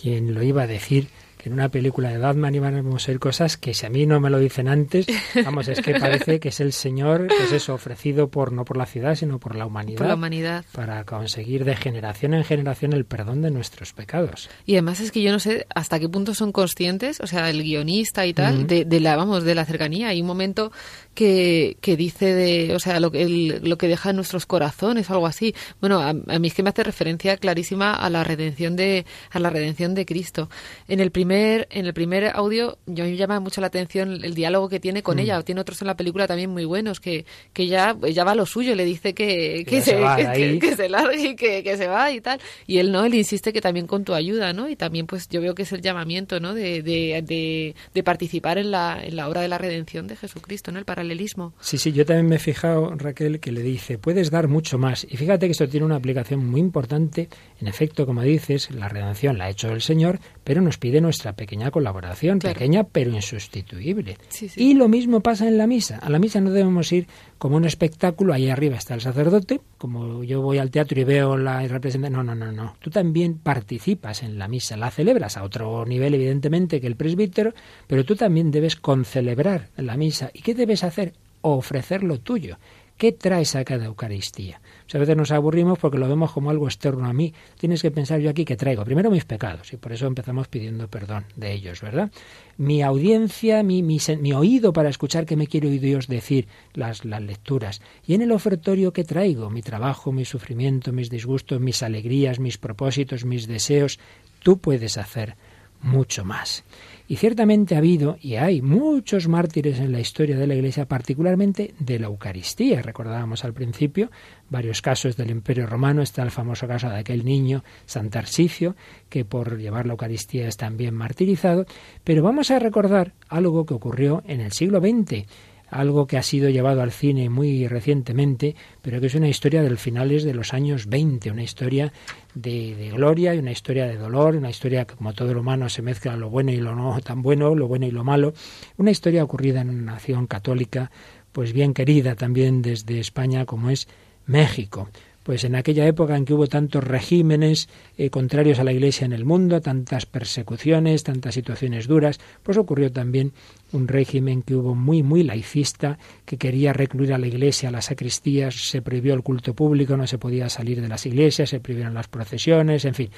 Speaker 1: ¿Quién lo iba a decir que en una película de Batman iban a ser cosas que si a mí no me lo dicen antes, [laughs] vamos, es que parece que es el Señor, pues eso, ofrecido por no por la ciudad, sino por la humanidad.
Speaker 3: Por la humanidad.
Speaker 1: Para conseguir de generación en generación el perdón de nuestros pecados.
Speaker 3: Y además es que yo no sé hasta qué punto son conscientes, o sea, el guionista y tal, de, de, la, vamos, de la cercanía. Hay un momento que, que dice de, o sea, lo, el, lo que deja en nuestros corazones o algo así. Bueno, a, a, mí es que me hace referencia clarísima a la redención de, a la redención de Cristo. En el primer, en el primer audio, yo me llama mucho la atención el diálogo que tiene con mm. ella. Tiene otros en la película también muy buenos, que, que ya, ya va a lo suyo, le dice que, que, se, [laughs] que, que, se largue y que, que se va y tal. Y él no, él insiste que también con tu ayuda, ¿no? Y también pues yo veo que es el llamamiento, ¿no? De, de, de, de participar en la, en la obra de la redención de Jesucristo, ¿no? El paralelismo.
Speaker 1: Sí, sí, yo también me he fijado, Raquel, que le dice, puedes dar mucho más. Y fíjate que esto tiene una aplicación muy importante. En efecto, como dices, la redención la ha hecho el Señor, pero nos pide nuestra pequeña colaboración, claro. pequeña pero insustituible.
Speaker 3: Sí, sí.
Speaker 1: Y lo mismo pasa en la misa. A la misa no debemos ir como un espectáculo, ahí arriba está el sacerdote, como yo voy al teatro y veo la representación. No, no, no, no. Tú también participas en la misa, la celebras a otro nivel, evidentemente, que el presbítero, pero tú también debes concelebrar la misa. ¿Y qué debes hacer? Ofrecer lo tuyo. ¿Qué traes a cada Eucaristía? A veces nos aburrimos porque lo vemos como algo externo a mí. Tienes que pensar yo aquí que traigo primero mis pecados y por eso empezamos pidiendo perdón de ellos, ¿verdad? Mi audiencia, mi, mi, mi oído para escuchar qué me quiere oír Dios decir, las, las lecturas. Y en el ofertorio que traigo, mi trabajo, mi sufrimiento, mis disgustos, mis alegrías, mis propósitos, mis deseos. Tú puedes hacer mucho más. Y ciertamente ha habido y hay muchos mártires en la historia de la Iglesia, particularmente de la Eucaristía. Recordábamos al principio varios casos del Imperio Romano. Está el famoso caso de aquel niño, Santarsicio, que por llevar la Eucaristía es también martirizado. Pero vamos a recordar algo que ocurrió en el siglo XX algo que ha sido llevado al cine muy recientemente, pero que es una historia del finales de los años 20, una historia de, gloria y una historia de dolor, una historia que como todo lo humano se mezcla lo bueno y lo no tan bueno, lo bueno y lo malo, una historia ocurrida en una nación católica, pues bien querida también desde España como es México. Pues en aquella época en que hubo tantos regímenes eh, contrarios a la Iglesia en el mundo, tantas persecuciones, tantas situaciones duras, pues ocurrió también un régimen que hubo muy, muy laicista, que quería recluir a la Iglesia, a las sacristías, se prohibió el culto público, no se podía salir de las iglesias, se prohibieron las procesiones, en fin,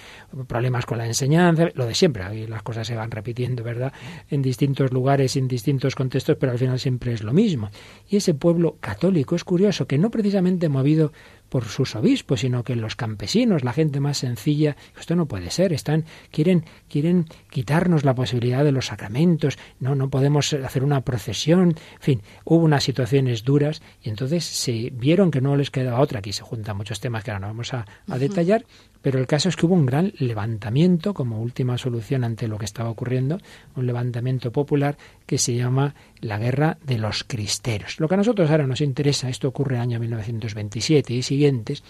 Speaker 1: problemas con la enseñanza, lo de siempre, las cosas se van repitiendo, ¿verdad?, en distintos lugares, en distintos contextos, pero al final siempre es lo mismo. Y ese pueblo católico es curioso, que no precisamente movido por sus obispos, sino que los campesinos, la gente más sencilla, esto no puede ser, están quieren quieren quitarnos la posibilidad de los sacramentos, no no podemos hacer una procesión, en fin, hubo unas situaciones duras y entonces se vieron que no les quedaba otra, aquí se juntan muchos temas que ahora no vamos a, detallar, pero el caso es que hubo un gran levantamiento como última solución ante lo que estaba ocurriendo, un levantamiento popular que se llama la guerra de los cristeros. Lo que a nosotros ahora nos interesa, esto ocurre en el año 1927 y siguientes,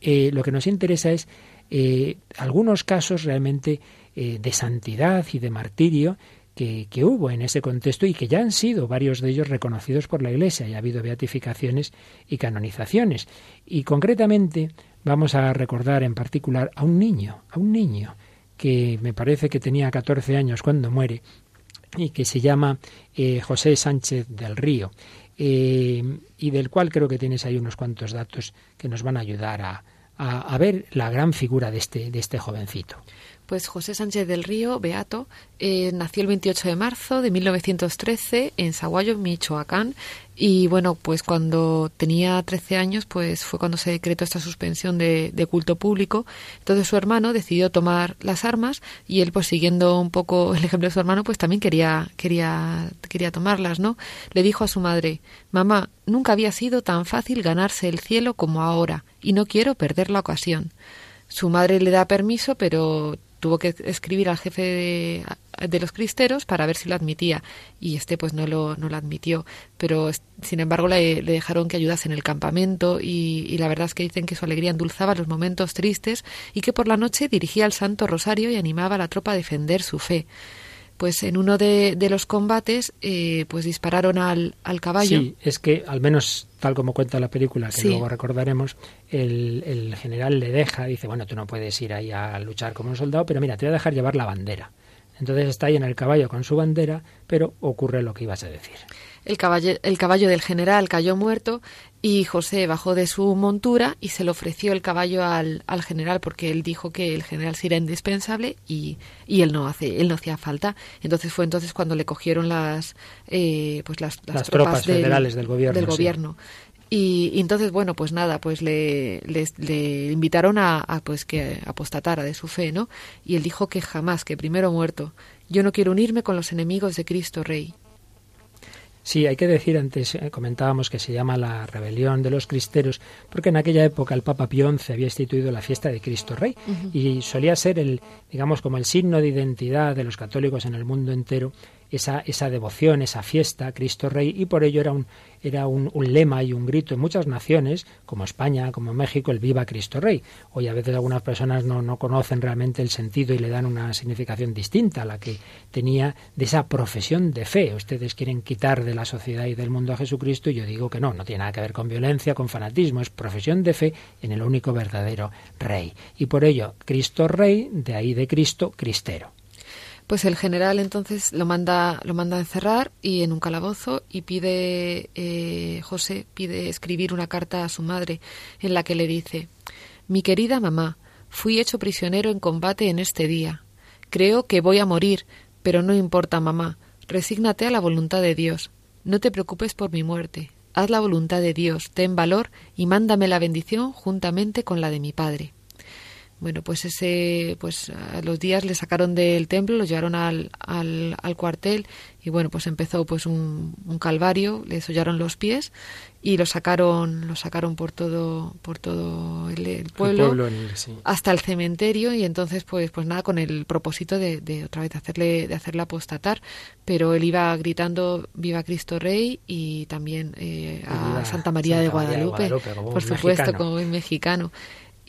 Speaker 1: eh, lo que nos interesa es eh, algunos casos realmente eh, de santidad y de martirio que, hubo en ese contexto y que ya han sido varios de ellos reconocidos por la Iglesia y ha habido beatificaciones y canonizaciones. Y concretamente vamos a recordar en particular a un niño, a un niño que me parece que tenía 14 años cuando muere y que se llama eh, José Sánchez del Río eh, y del cual creo que tienes ahí unos cuantos datos que nos van a ayudar a, a, a ver la gran figura de este, de este jovencito.
Speaker 3: Pues José Sánchez del Río, Beato, eh, nació el 28 de marzo de 1913 en Saguayo, Michoacán. Y bueno, pues cuando tenía 13 años, pues fue cuando se decretó esta suspensión de, de, culto público. Entonces su hermano decidió tomar las armas y él, pues siguiendo un poco el ejemplo de su hermano, pues también quería, quería, quería tomarlas, ¿no? Le dijo a su madre, mamá, nunca había sido tan fácil ganarse el cielo como ahora y no quiero perder la ocasión. Su madre le da permiso, pero tuvo que escribir al jefe de, los cristeros para ver si lo admitía. Y este pues no lo, no lo admitió. Pero sin embargo le, le dejaron que ayudase en el campamento y, y, la verdad es que dicen que su alegría endulzaba los momentos tristes y que por la noche dirigía el Santo Rosario y animaba a la tropa a defender su fe pues en uno de, de los combates eh, pues dispararon al, al, caballo.
Speaker 1: Sí, es que al menos tal como cuenta la película, que sí. luego recordaremos, el, el, general le deja, dice, bueno, tú no puedes ir ahí a luchar como un soldado, pero mira, te voy a dejar llevar la bandera. Entonces está ahí en el caballo con su bandera, pero ocurre lo que ibas a decir.
Speaker 3: El caballo, el caballo del general cayó muerto y José bajó de su montura y se le ofreció el caballo al, al general porque él dijo que el general sí era indispensable y, y, él no hace él no hacía falta. Entonces fue entonces cuando le cogieron las eh, pues las,
Speaker 1: las, tropas, federales del gobierno.
Speaker 3: Del gobierno. Y, entonces, bueno, pues nada, pues le, le, invitaron a, a, pues que apostatara de su fe, ¿no? Y él dijo que jamás, que primero muerto. Yo no quiero unirme con los enemigos de Cristo Rey.
Speaker 1: Sí, hay que decir, antes eh, comentábamos que se llama la rebelión de los cristeros, porque en aquella época el Papa Pío XI había instituido la fiesta de Cristo Rey y solía ser el, digamos, como el signo de identidad de los católicos en el mundo entero esa, esa devoción, esa fiesta, Cristo Rey, y por ello era un, era un, lema y un grito en muchas naciones, como España, como México, el Viva Cristo Rey. Hoy a veces algunas personas no, no conocen realmente el sentido y le dan una significación distinta a la que tenía de esa profesión de fe. Ustedes quieren quitar de la sociedad y del mundo a Jesucristo y yo digo que no, no tiene nada que ver con violencia, con fanatismo, es profesión de fe en el único verdadero Rey. Y por ello, Cristo Rey, de ahí de Cristo, Cristero.
Speaker 3: Pues el general entonces lo manda, lo manda a encerrar y en un calabozo y pide, eh, José pide escribir una carta a su madre en la que le dice, Mi querida mamá, fui hecho prisionero en combate en este día. Creo que voy a morir, pero no importa, mamá. Resígnate a la voluntad de Dios. No te preocupes por mi muerte. Haz la voluntad de Dios, ten valor y mándame la bendición juntamente con la de mi padre. Bueno, pues ese, pues a los días le sacaron del templo, lo llevaron al, al, al cuartel y bueno, pues empezó pues un, un, calvario, le sollaron los pies y lo sacaron, lo sacaron por todo, por todo el, pueblo, hasta el cementerio y entonces pues, pues nada con el propósito de, de otra vez de hacerle, de hacerle apostatar, pero él iba gritando viva Cristo Rey y también eh, a Santa María, de, Guadalupe, por supuesto, como un mexicano.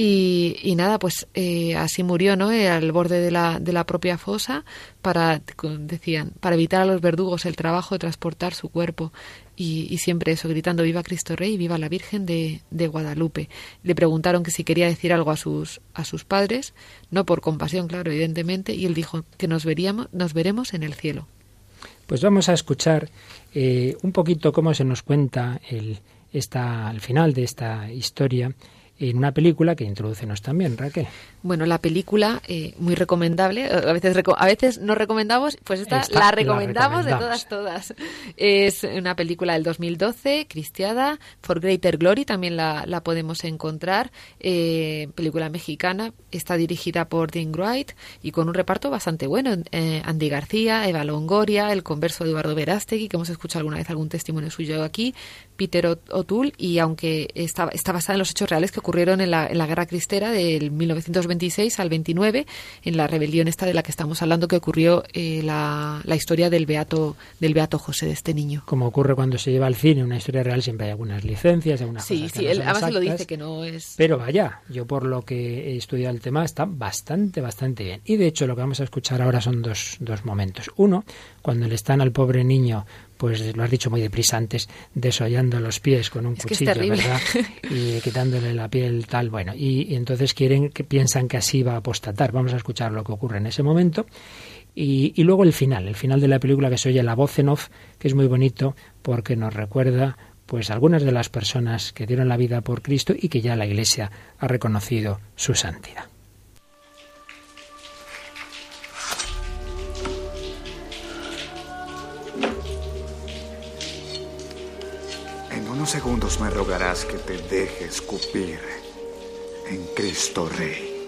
Speaker 3: Y, nada, pues eh, así murió, ¿no? Eh, al borde de la, de la propia fosa para, decían, para evitar a los verdugos el trabajo de transportar su cuerpo. Y, y siempre eso, gritando Viva Cristo Rey, viva la Virgen de, de, Guadalupe. Le preguntaron que si quería decir algo a sus, a sus padres, no por compasión, claro, evidentemente, y él dijo que nos, veríamos, nos veremos en el cielo.
Speaker 1: Pues vamos a escuchar eh, un poquito cómo se nos cuenta el, esta, al final de esta historia en una película que introducenos también, Raquel.
Speaker 3: Bueno, la película, eh, muy recomendable, a veces, a veces no recomendamos, pues esta, la, recomendamos de todas, todas. Es una película del 2012, Cristiada, For Greater Glory, también la, la podemos encontrar, eh, película mexicana, está dirigida por Dean Wright y con un reparto bastante bueno, eh, Andy García, Eva Longoria, el converso Eduardo Verástegui, que hemos escuchado alguna vez algún testimonio suyo aquí, Peter O'Toole, y aunque está, está basada en los hechos reales que ocurrieron en la, en la Guerra Cristera del 1926 al 29, en la rebelión esta de la que estamos hablando, que ocurrió eh, la, la, historia del beato, del beato José, de este niño.
Speaker 1: Como ocurre cuando se lleva al cine una historia real, siempre hay algunas licencias, algunas
Speaker 3: sí,
Speaker 1: cosas
Speaker 3: Sí, sí, él además se lo dice que no es...
Speaker 1: Pero vaya, yo por lo que he estudiado el tema está bastante, bastante bien. Y de hecho lo que vamos a escuchar ahora son dos, dos momentos. Uno, cuando le están al pobre niño pues lo has dicho muy deprisa antes, desollando los pies con un cuchillo, ¿verdad? [laughs] Y quitándole la piel tal, bueno, y, y, entonces quieren que piensan que así va a apostatar. Vamos a escuchar lo que ocurre en ese momento. Y, y luego el final, el final de la película que se oye la voz en off, que es muy bonito porque nos recuerda pues algunas de las personas que dieron la vida por Cristo y que ya la Iglesia ha reconocido su santidad.
Speaker 10: Unos segundos me rogarás que te deje escupir en Cristo Rey.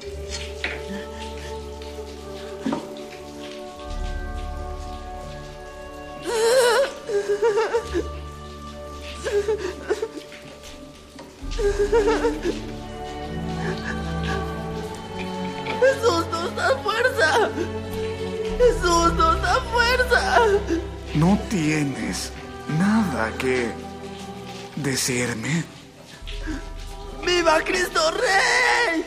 Speaker 11: Jesús nos da fuerza. Jesús nos da fuerza.
Speaker 10: No tienes nada que decirme?
Speaker 11: ¡Viva Cristo Rey!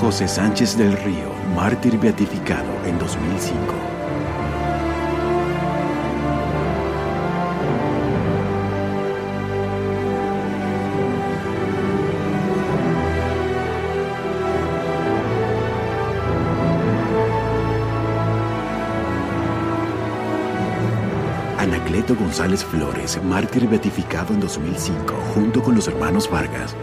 Speaker 12: José Sánchez del Río, mártir beatificado en 2005. Anacleto González Flores, mártir beatificado en 2005, junto con los hermanos Vargas.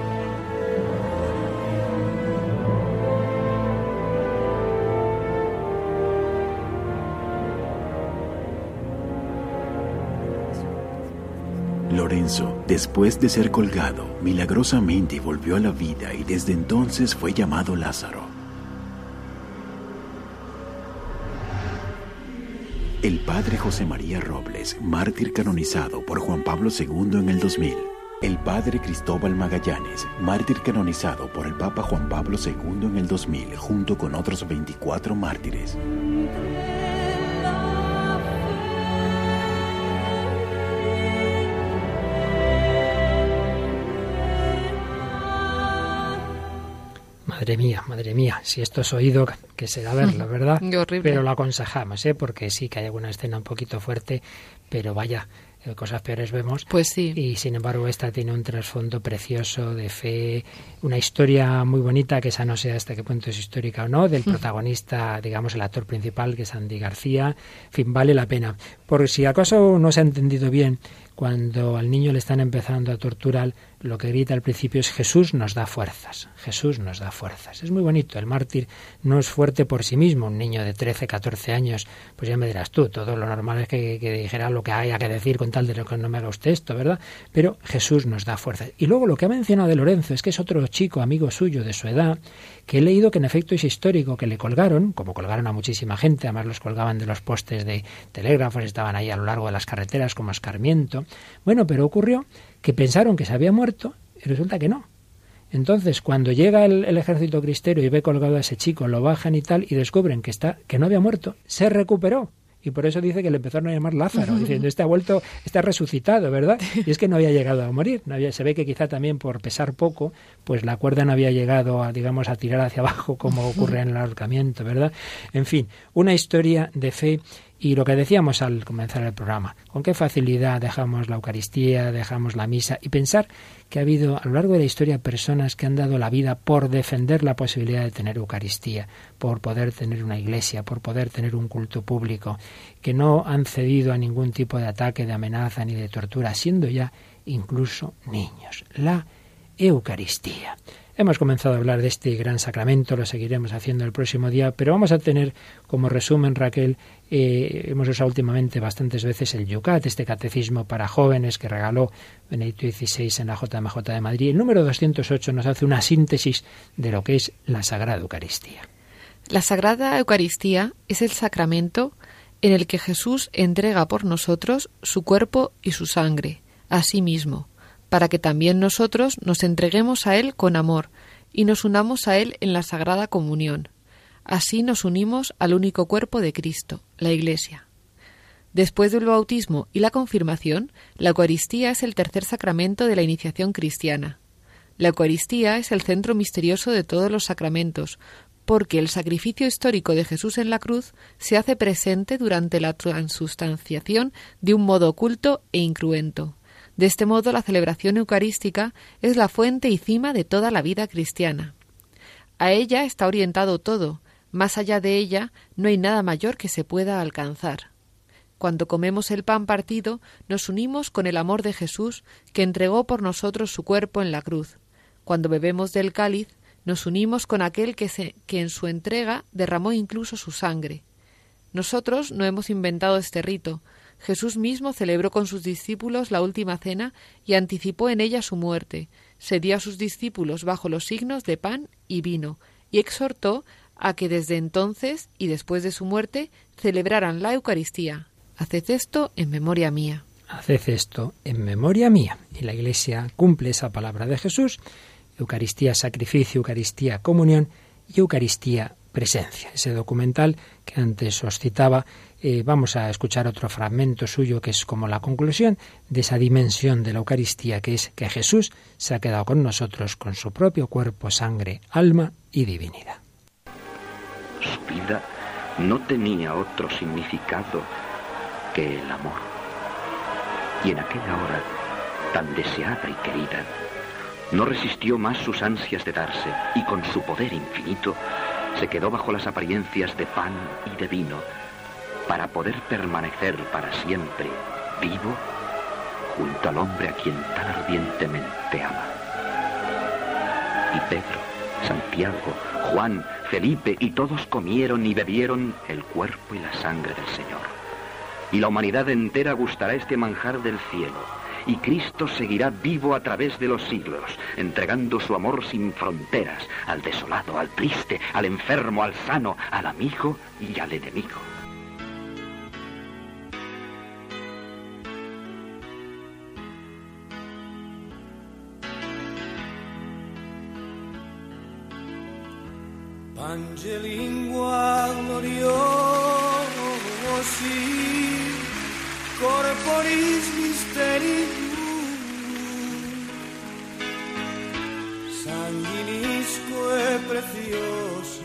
Speaker 12: Después de ser colgado, milagrosamente volvió a la vida y desde entonces fue llamado Lázaro. El padre José María Robles, mártir canonizado por Juan Pablo II en el 2000. El padre Cristóbal Magallanes, mártir canonizado por el Papa Juan Pablo II en el 2000, junto con otros 24 mártires.
Speaker 1: Madre mía, madre mía, si esto es oído, que será verlo, ¿verdad?
Speaker 3: Qué horrible.
Speaker 1: Pero lo aconsejamos, ¿eh? Porque sí que hay alguna escena un poquito fuerte, pero vaya, eh, cosas peores vemos.
Speaker 3: Pues sí.
Speaker 1: Y sin embargo, esta tiene un trasfondo precioso de fe, una historia muy bonita, que esa no sé hasta qué punto es histórica o no, del protagonista, digamos, el actor principal, que es Andy García. En fin, vale la pena. Por si acaso no se ha entendido bien, cuando al niño le están empezando a torturar, lo que grita al principio es Jesús nos da fuerzas, Jesús nos da fuerzas. Es muy bonito, el mártir no es fuerte por sí mismo, un niño de 13, 14 años, pues ya me dirás tú, todo lo normal es que, dijera lo que haya que decir con tal de que no me haga usted esto, ¿verdad? Pero Jesús nos da fuerzas. Y luego lo que ha mencionado de Lorenzo es que es otro chico, amigo suyo de su edad, que he leído que en efecto es histórico, que le colgaron, como colgaron a muchísima gente, además los colgaban de los postes de telégrafos, estaban ahí a lo largo de las carreteras como escarmiento. Bueno, pero ocurrió que pensaron que se había muerto y resulta que no. Entonces, cuando llega el, ejército cristero y ve colgado a ese chico, lo bajan y tal, y descubren que está, que no había muerto, se recuperó. Y por eso dice que le empezaron a llamar Lázaro, diciendo, este ha vuelto, está resucitado, ¿verdad? Y es que no había llegado a morir. Se ve que quizá también por pesar poco, pues la cuerda no había llegado a, digamos, a tirar hacia abajo como ocurre en el ahorcamiento, ¿verdad? En fin, una historia de fe y lo que decíamos al comenzar el programa, con qué facilidad dejamos la Eucaristía, dejamos la misa y pensar que ha habido a lo largo de la historia personas que han dado la vida por defender la posibilidad de tener Eucaristía, por poder tener una iglesia, por poder tener un culto público, que no han cedido a ningún tipo de ataque, de amenaza ni de tortura, siendo ya incluso niños. La Eucaristía. Hemos comenzado a hablar de este gran sacramento, lo seguiremos haciendo el próximo día, pero vamos a tener como resumen, Raquel, eh, hemos usado últimamente bastantes veces el Yucat, este catecismo para jóvenes que regaló Benedicto XVI en la JMJ de Madrid. El número 208 nos hace una síntesis de lo que es la Sagrada Eucaristía.
Speaker 3: La Sagrada Eucaristía es el sacramento en el que Jesús entrega por nosotros su cuerpo y su sangre, a sí mismo para que también nosotros nos entreguemos a Él con amor y nos unamos a Él en la Sagrada Comunión. Así nos unimos al único cuerpo de Cristo, la Iglesia. Después del bautismo y la confirmación, la Eucaristía es el tercer sacramento de la iniciación cristiana. La Eucaristía es el centro misterioso de todos los sacramentos, porque el sacrificio histórico de Jesús en la cruz se hace presente durante la transustanciación de un modo oculto e incruento. De este modo, la celebración eucarística es la fuente y cima de toda la vida cristiana. A ella está orientado todo, más allá de ella no hay nada mayor que se pueda alcanzar. Cuando comemos el pan partido, nos unimos con el amor de Jesús, que entregó por nosotros su cuerpo en la cruz. Cuando bebemos del cáliz, nos unimos con aquel que, que en su entrega derramó incluso su sangre. Nosotros no hemos inventado este rito, Jesús mismo celebró con sus discípulos la última cena y anticipó en ella su muerte. Se dio a sus discípulos bajo los signos de pan y vino, y exhortó a que desde entonces y después de su muerte celebraran la Eucaristía. Haced esto en memoria mía.
Speaker 1: Haced esto en memoria mía. Y la Iglesia cumple esa palabra de Jesús. Eucaristía, sacrificio, Eucaristía, comunión y Eucaristía, presencia. Ese documental que antes os citaba eh, vamos a escuchar otro fragmento suyo que es como la conclusión de esa dimensión de la Eucaristía, que es que Jesús se ha quedado con nosotros con su propio cuerpo, sangre, alma y divinidad.
Speaker 13: vida no tenía otro significado que el amor. Y en aquella hora tan deseada y querida, no resistió más sus ansias de darse y con su poder infinito se quedó bajo las apariencias de pan y de vino para poder permanecer para siempre vivo junto al hombre a quien tan ardientemente ama. Y Pedro, Santiago, Juan, Felipe y todos comieron y bebieron el cuerpo y la sangre del Señor. Y la humanidad entera gustará este manjar del cielo. Y Cristo seguirá vivo a través de los siglos, entregando su amor sin fronteras al desolado, al triste, al enfermo, al sano, al amigo y al enemigo.
Speaker 14: Angelingua gloriosi, corporis mysterium, sanguinisque preciosi,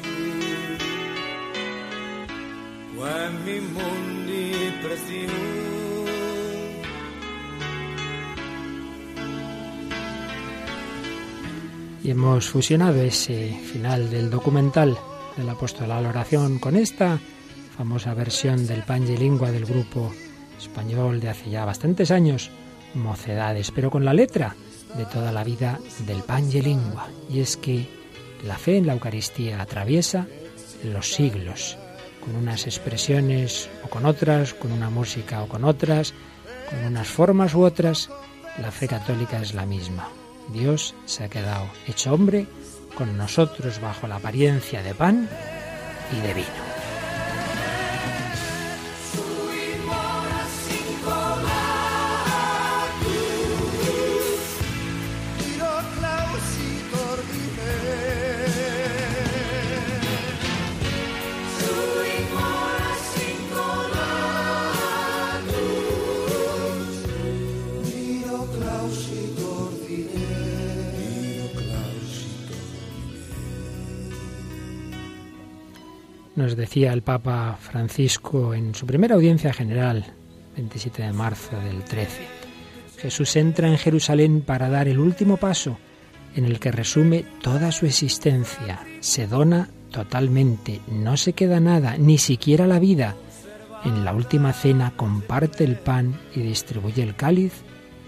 Speaker 14: quem mundi precium.
Speaker 1: Hemos fusionado ese final del documental del apóstol a la oración con esta famosa versión del Lingua del grupo español de hace ya bastantes años, Mocedades, pero con la letra de toda la vida del Lingua. Y es que la fe en la Eucaristía atraviesa los siglos, con unas expresiones o con otras, con una música o con otras, con unas formas u otras, la fe católica es la misma. Dios se ha quedado hecho hombre con nosotros bajo la apariencia de pan y de vino. Decía el Papa Francisco en su primera audiencia general, 27 de marzo del 13. Jesús entra en Jerusalén para dar el último paso en el que resume toda su existencia. Se dona totalmente, no se queda nada, ni siquiera la vida. En la última cena comparte el pan y distribuye el cáliz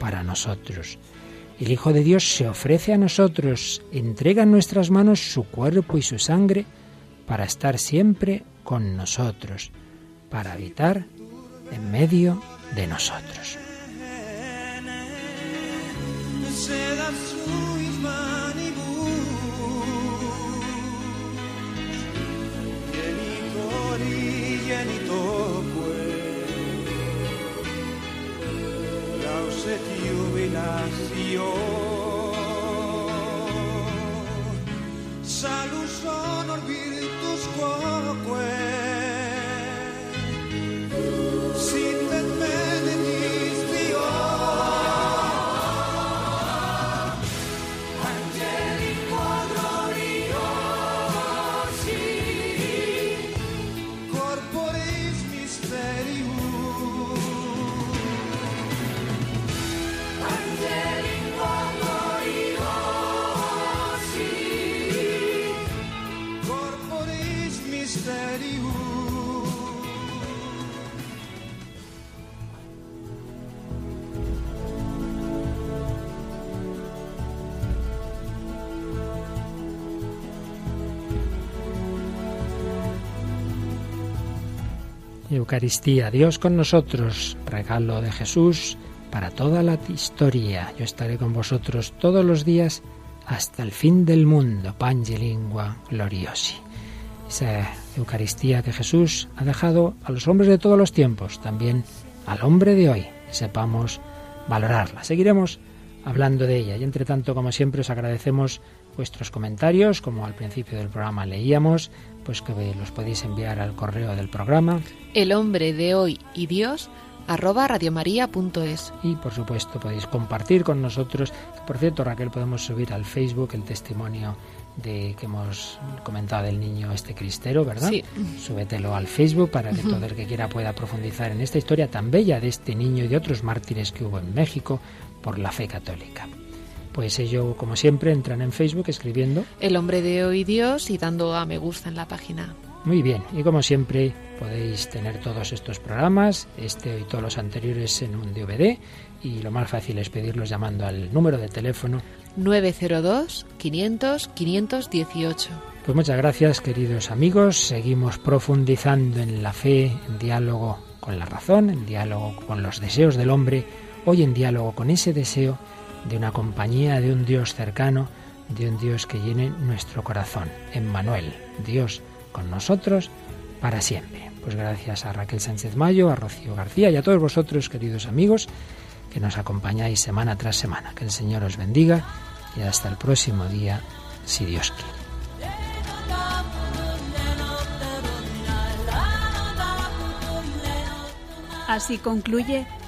Speaker 1: para nosotros. El Hijo de Dios se ofrece a nosotros, entrega en nuestras manos su cuerpo y su sangre para estar siempre con nosotros, para habitar en medio de nosotros. Eucaristía, Dios con nosotros, regalo de Jesús para toda la historia. Yo estaré con vosotros todos los días hasta el fin del mundo. Pange lingua gloriosi. Esa Eucaristía que Jesús ha dejado a los hombres de todos los tiempos, también al hombre de hoy. Sepamos valorarla. Seguiremos hablando de ella y entre tanto, como siempre, os agradecemos vuestros comentarios, como al principio del programa leíamos, pues que los podéis enviar al correo del programa
Speaker 3: El hombre de hoy y Dios arroba radiomaria.es.
Speaker 1: Y por supuesto podéis compartir con nosotros. Por cierto, Raquel, podemos subir al Facebook el testimonio de que hemos comentado del niño este cristero, ¿verdad?
Speaker 3: Sí.
Speaker 1: Súbetelo al Facebook para que todo el que quiera pueda profundizar en esta historia tan bella de este niño y de otros mártires que hubo en México por la fe católica. Pues ello, como siempre, entran en Facebook escribiendo
Speaker 3: El hombre de hoy Dios y dando a me gusta en la página.
Speaker 1: Muy bien, y como siempre podéis tener todos estos programas, este y todos los anteriores en un DVD, y lo más fácil es pedirlos llamando al número de teléfono
Speaker 3: 902 500 518.
Speaker 1: Pues muchas gracias, queridos amigos. Seguimos profundizando en la fe, en diálogo con la razón, en diálogo con los deseos del hombre, hoy en diálogo con ese deseo de una compañía, de un Dios cercano, de un Dios que llene nuestro corazón. Emmanuel, Dios con nosotros para siempre. Pues gracias a Raquel Sánchez Mayo, a Rocío García y a todos vosotros, queridos amigos, que nos acompañáis semana tras semana. Que el Señor os bendiga y hasta el próximo día, si Dios quiere.
Speaker 2: Así concluye